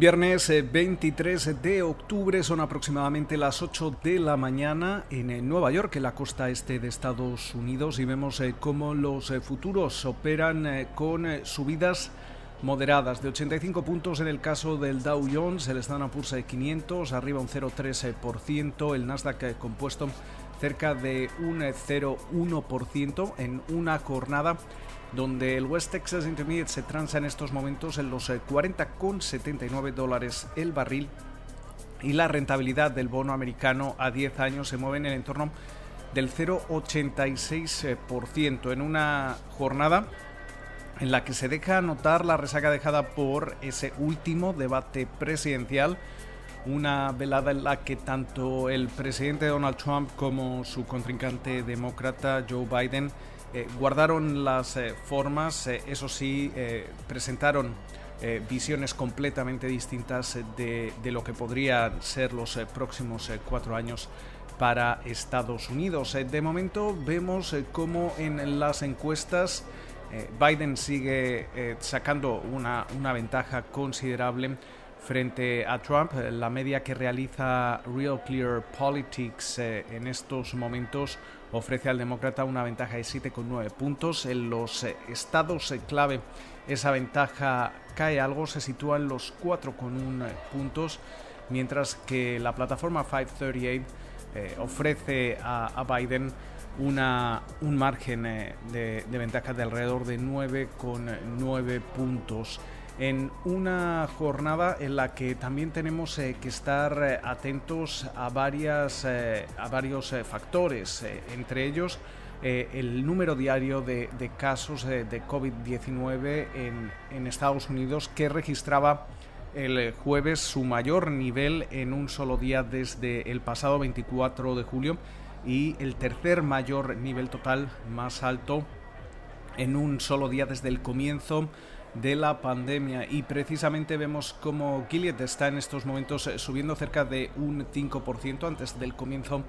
Viernes 23 eh, de octubre son aproximadamente las 8 de la mañana en eh, Nueva York, en la costa este de Estados Unidos, y vemos eh, cómo los futuros operan con subidas moderadas de 85 puntos en el caso del Dow Jones, el Standard Poor's 500 arriba un 0,3%, el Nasdaq compuesto cerca de un 0,1% en una jornada donde el West Texas Intermediate se transa en estos momentos en los 40,79 eh, dólares el barril y la rentabilidad del bono americano a 10 años se mueve en el entorno del 0,86% en una jornada en la que se deja notar la resaca dejada por ese último debate presidencial, una velada en la que tanto el presidente Donald Trump como su contrincante demócrata Joe Biden eh, guardaron las eh, formas, eh, eso sí, presentaron visiones completamente distintas de, lo que podrían ser los próximos cuatro años para Estados Unidos. de momento vemos cómo en las encuestas Biden sigue sacando una, una ventaja considerable frente a Trump. La media que realiza Real Clear Politics en estos momentos ofrece al demócrata una ventaja de 7,9 puntos. En los eh, estados eh, clave esa ventaja cae algo, se sitúa en los 4,1 puntos, mientras que la plataforma 538 eh, ofrece a, Biden una, un margen de, de ventaja de alrededor de 9,9 puntos en una jornada en la que también tenemos eh, que estar eh, atentos a, varias, eh, a varios factores, entre ellos el número diario de, casos de COVID-19 en, en, Estados Unidos que registraba el jueves su mayor nivel en un solo día desde el pasado 24 de julio y el tercer mayor nivel total más alto en un solo día desde el comienzo de la pandemia. Y precisamente vemos como Gilead está en estos momentos eh, subiendo cerca de un 5% antes del comienzo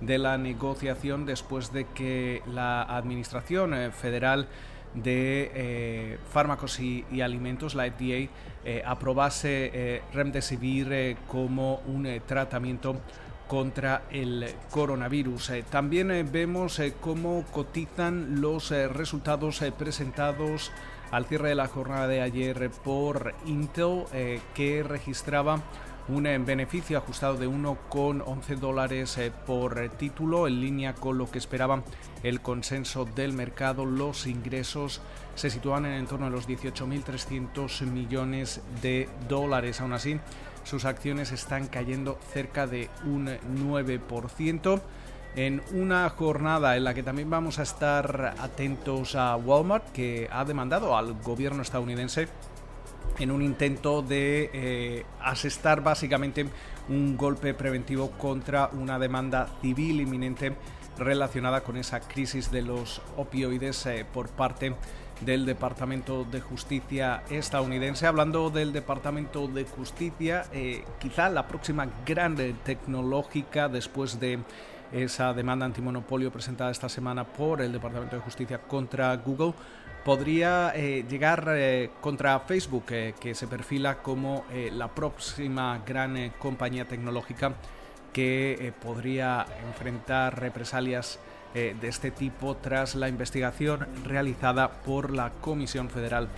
de la negociación después de que la Administración eh, Federal de eh, Fármacos y, Alimentos, la FDA, aprobase Remdesivir como un tratamiento contra el coronavirus. también vemos cómo cotizan los resultados presentados al cierre de la jornada de ayer por Intel, eh, que registraba un eh, beneficio ajustado de 1,11 dólares eh, por título, en línea con lo que esperaba el consenso del mercado. Los ingresos se situaban en torno a los 18.300 millones de dólares. Aún así, sus acciones están cayendo cerca de un 9% en una jornada en la que también vamos a estar atentos a Walmart, que ha demandado al gobierno estadounidense en un intento de eh, asestar básicamente un golpe preventivo contra una demanda civil inminente relacionada con esa crisis de los opioides eh, por parte del Departamento de Justicia estadounidense. Hablando del Departamento de Justicia, eh, quizá la próxima grande tecnológica después de esa demanda antimonopolio presentada esta semana por el Departamento de Justicia contra Google podría eh, llegar eh, contra Facebook, que se perfila como la próxima gran compañía tecnológica que podría enfrentar represalias de este tipo tras la investigación realizada por la Comisión Federal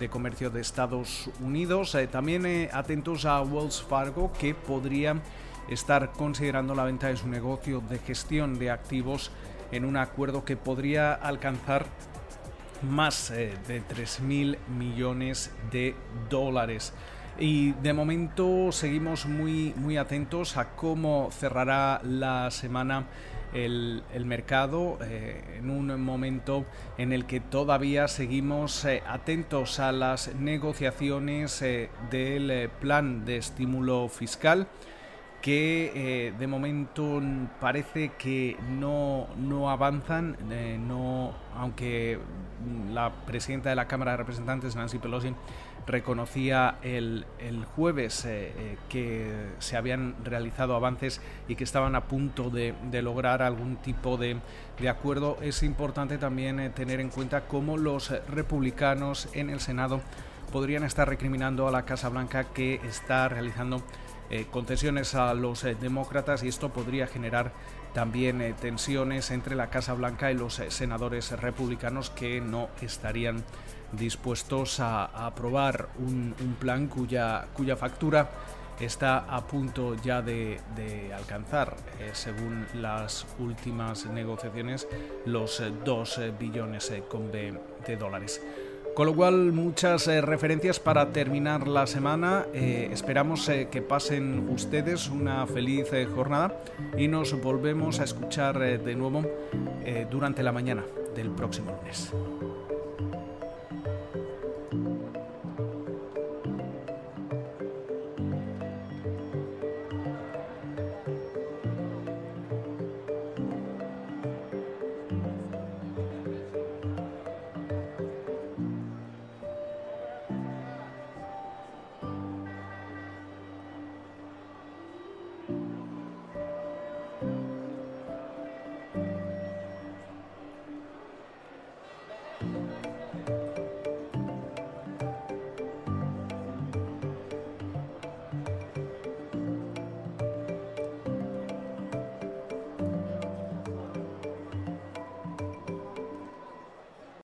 de Comercio de Estados Unidos. también atentos a Wells Fargo, que podría estar considerando la venta de su negocio de gestión de activos en un acuerdo que podría alcanzar más eh, de 3.000 millones de dólares. Y de momento seguimos muy, muy atentos a cómo cerrará la semana el, mercado eh, en un momento en el que todavía seguimos eh, atentos a las negociaciones del plan de estímulo fiscal que eh, de momento parece que no, no avanzan, eh, no, aunque la presidenta de la Cámara de Representantes, Nancy Pelosi, reconocía el, el jueves eh, que se habían realizado avances y que estaban a punto de, de lograr algún tipo de, de, acuerdo, es importante también tener en cuenta cómo los republicanos en el Senado podrían estar recriminando a la Casa Blanca que está realizando concesiones a los demócratas y esto podría generar también tensiones entre la Casa Blanca y los senadores republicanos que no estarían dispuestos a, aprobar un, plan cuya, factura está a punto ya de, alcanzar, eh, según las últimas negociaciones, los 2 eh, billones eh, de, dólares. Con lo cual, muchas referencias para terminar la semana. esperamos que pasen ustedes una feliz jornada y nos volvemos a escuchar de nuevo durante la mañana del próximo lunes.